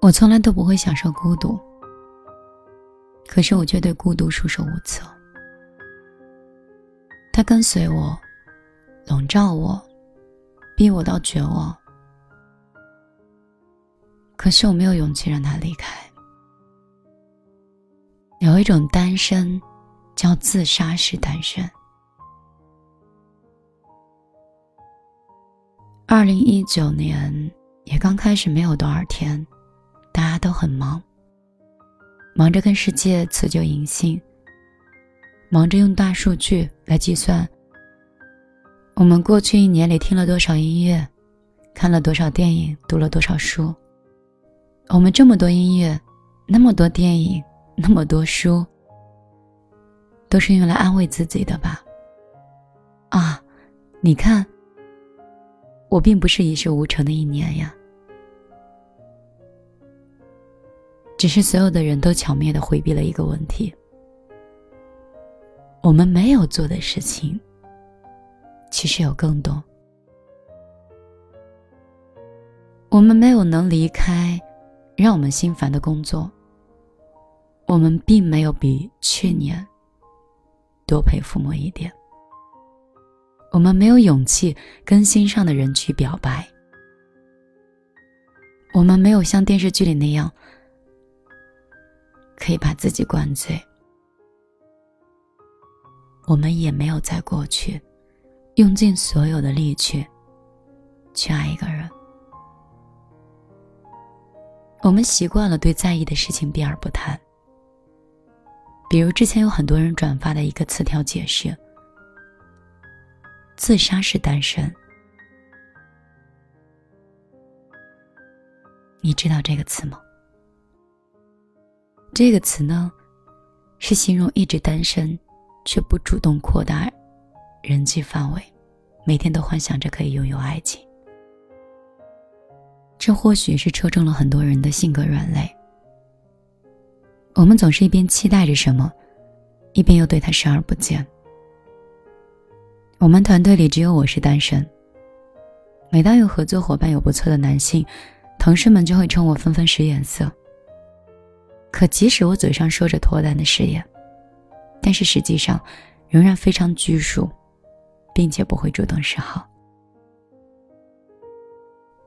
我从来都不会享受孤独，可是我却对孤独束手无策。它跟随我，笼罩我，逼我到绝望。可是我没有勇气让它离开。有一种单身，叫自杀式单身。二零一九年也刚开始，没有多少天。大家都很忙，忙着跟世界辞旧迎新，忙着用大数据来计算我们过去一年里听了多少音乐，看了多少电影，读了多少书。我们这么多音乐，那么多电影，那么多书，都是用来安慰自己的吧？啊，你看，我并不是一事无成的一年呀。只是所有的人都巧妙的回避了一个问题：我们没有做的事情，其实有更多。我们没有能离开让我们心烦的工作，我们并没有比去年多陪父母一点。我们没有勇气跟心上的人去表白，我们没有像电视剧里那样。可以把自己灌醉。我们也没有在过去用尽所有的力气去爱一个人。我们习惯了对在意的事情避而不谈。比如之前有很多人转发的一个词条解释：自杀式单身。你知道这个词吗？这个词呢，是形容一直单身，却不主动扩大人际范围，每天都幻想着可以拥有爱情。这或许是戳中了很多人的性格软肋。我们总是一边期待着什么，一边又对他视而不见。我们团队里只有我是单身。每当有合作伙伴有不错的男性，同事们就会冲我纷纷使眼色。可即使我嘴上说着脱单的誓言，但是实际上仍然非常拘束，并且不会主动示好。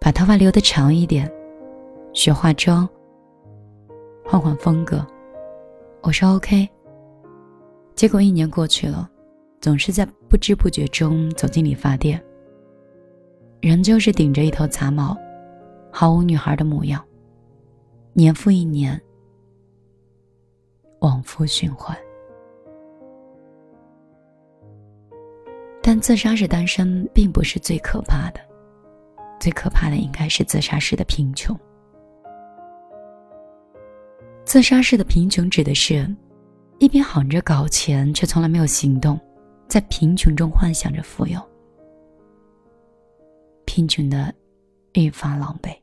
把头发留得长一点，学化妆，换换风格，我说 OK。结果一年过去了，总是在不知不觉中走进理发店，仍旧是顶着一头杂毛，毫无女孩的模样。年复一年。往复循环，但自杀式单身并不是最可怕的，最可怕的应该是自杀式的贫穷。自杀式的贫穷指的是，一边喊着搞钱，却从来没有行动，在贫穷中幻想着富有，贫穷的愈发狼狈。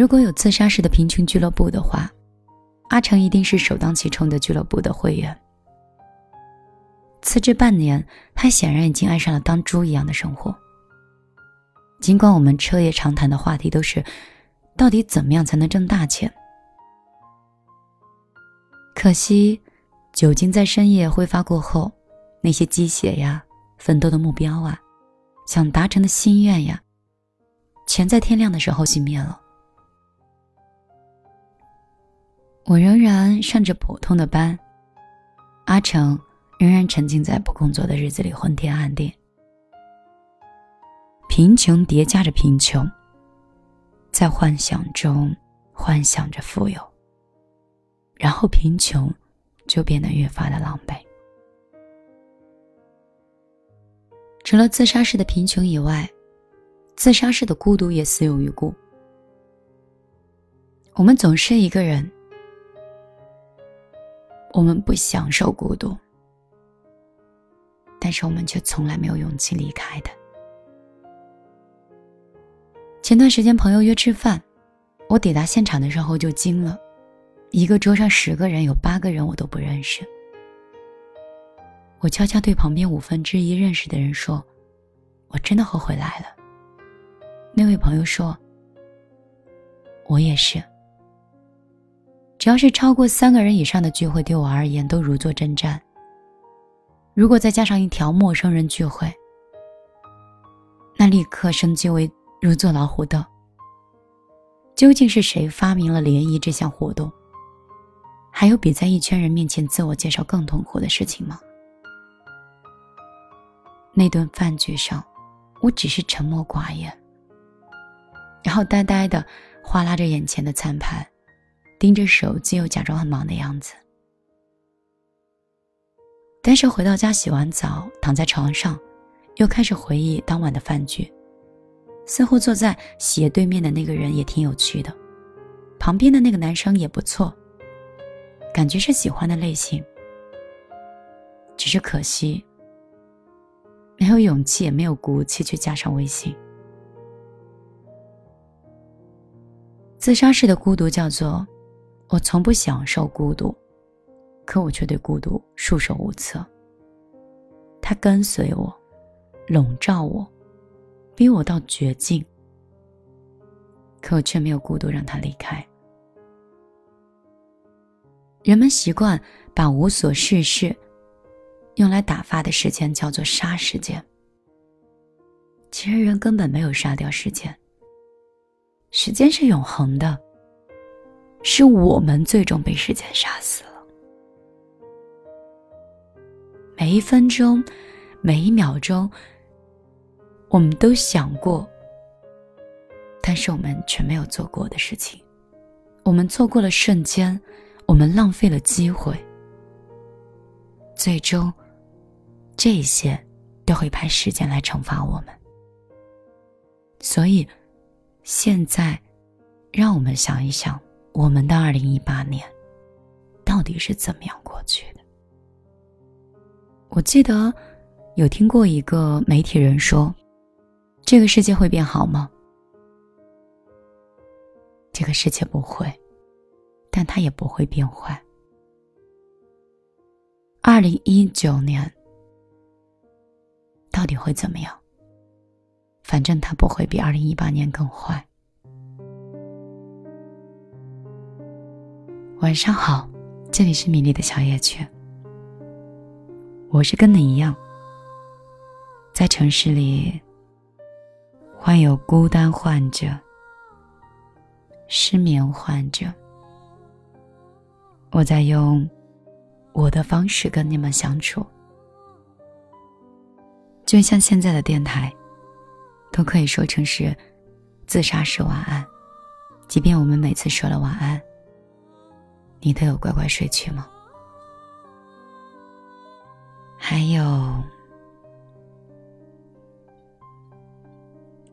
如果有自杀式的贫穷俱乐部的话，阿成一定是首当其冲的俱乐部的会员。辞职半年，他显然已经爱上了当猪一样的生活。尽管我们彻夜长谈的话题都是，到底怎么样才能挣大钱？可惜，酒精在深夜挥发过后，那些鸡血呀、奋斗的目标啊、想达成的心愿呀，全在天亮的时候熄灭了。我仍然上着普通的班，阿成仍然沉浸在不工作的日子里昏天暗地。贫穷叠加着贫穷，在幻想中幻想着富有，然后贫穷就变得越发的狼狈。除了自杀式的贫穷以外，自杀式的孤独也死有余辜。我们总是一个人，我们不享受孤独，但是我们却从来没有勇气离开的。前段时间朋友约吃饭，我抵达现场的时候就惊了，一个桌上十个人，有八个人我都不认识。我悄悄对旁边五分之一认识的人说：“我真的后悔来了。”那位朋友说：“我也是。只要是超过三个人以上的聚会，对我而言都如坐针毡。如果再加上一条陌生人聚会，那立刻升级为如坐老虎凳。究竟是谁发明了联谊这项活动？还有比在一圈人面前自我介绍更痛苦的事情吗？”那顿饭局上，我只是沉默寡言，然后呆呆的划拉着眼前的餐盘，盯着手机，又假装很忙的样子。但是回到家洗完澡，躺在床上，又开始回忆当晚的饭局。似乎坐在斜对面的那个人也挺有趣的，旁边的那个男生也不错，感觉是喜欢的类型。只是可惜。没有勇气，也没有骨气去加上微信。自杀式的孤独叫做：我从不享受孤独，可我却对孤独束手无策。它跟随我，笼罩我，逼我到绝境。可我却没有孤独让它离开。人们习惯把无所事事。用来打发的时间叫做杀时间。其实人根本没有杀掉时间。时间是永恒的，是我们最终被时间杀死了。每一分钟，每一秒钟，我们都想过，但是我们却没有做过的事情。我们错过了瞬间，我们浪费了机会，最终。这些都会派时间来惩罚我们，所以现在，让我们想一想，我们的二零一八年到底是怎么样过去的？我记得有听过一个媒体人说：“这个世界会变好吗？”这个世界不会，但它也不会变坏。二零一九年。到底会怎么样？反正它不会比二零一八年更坏。晚上好，这里是米粒的小夜曲。我是跟你一样，在城市里患有孤单患者、失眠患者。我在用我的方式跟你们相处。就像现在的电台，都可以说成是自杀式晚安。即便我们每次说了晚安，你都有乖乖睡去吗？还有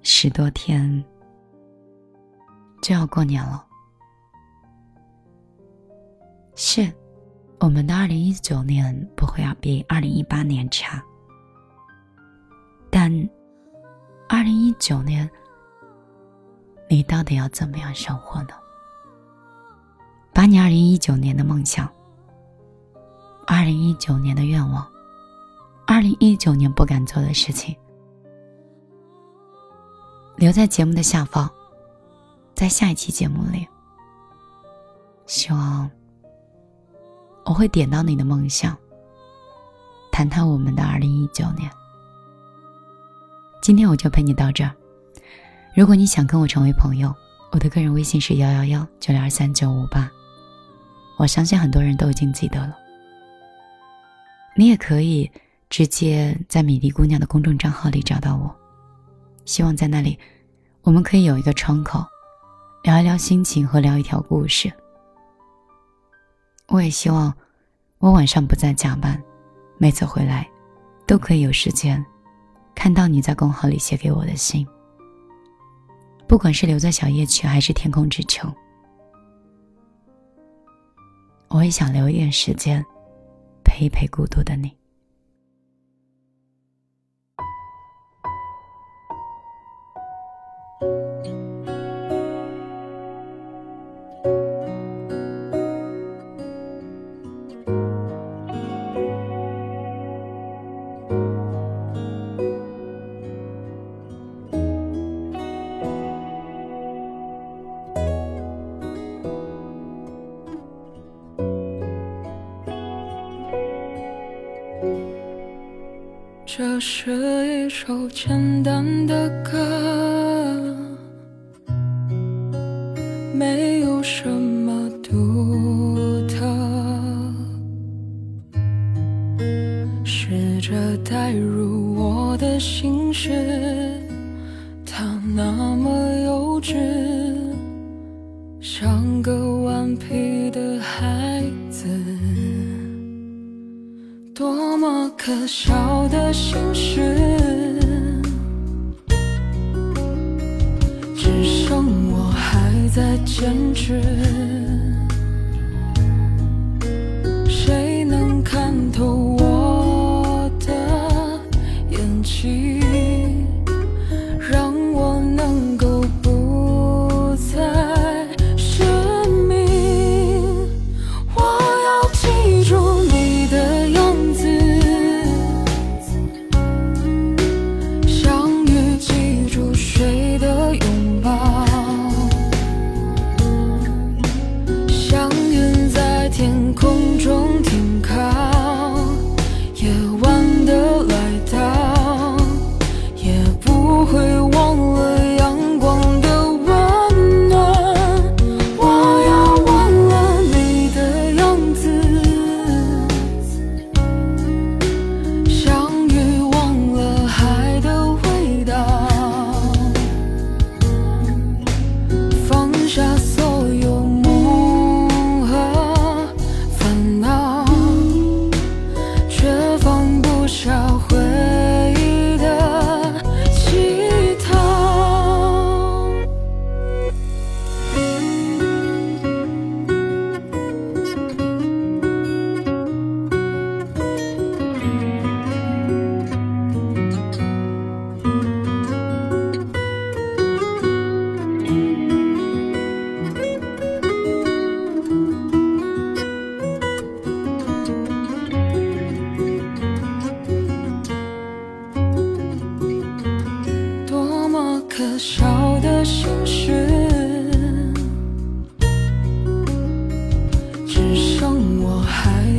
十多天就要过年了，是我们的二零一九年不会要比二零一八年差。但，二零一九年，你到底要怎么样生活呢？你二零一九年的梦想、二零一九年的愿望、二零一九年不敢做的事情，留在节目的下方，在下一期节目里，希望我会点到你的梦想，谈谈我们的二零一九年。今天我就陪你到这儿。如果你想跟我成为朋友，我的个人微信是幺幺幺九零二三九五八。我相信很多人都已经记得了。你也可以直接在米粒姑娘的公众账号里找到我。希望在那里，我们可以有一个窗口，聊一聊心情和聊一条故事。我也希望，我晚上不再加班，每次回来，都可以有时间。看到你在公号里写给我的信，不管是留在小夜曲，还是天空之城，我也想留一点时间，陪一陪孤独的你。这一首简单的歌，坚持。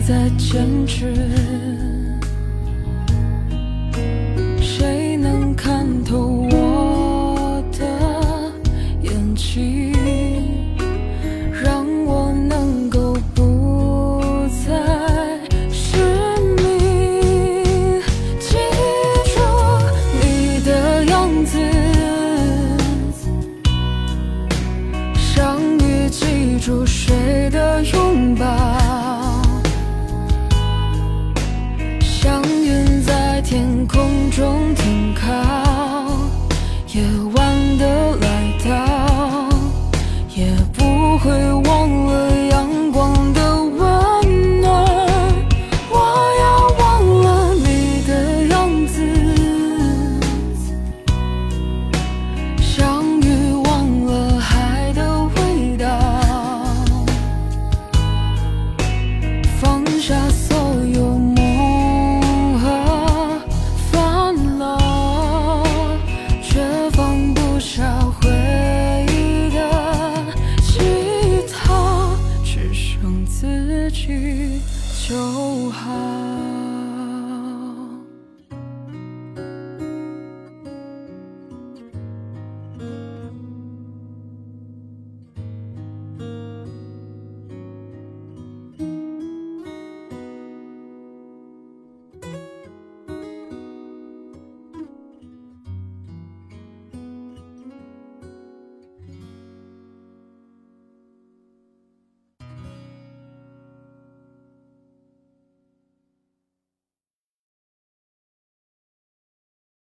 在坚持，谁能看透我的眼睛，让我能够不再失明？记住你的样子，相遇记住谁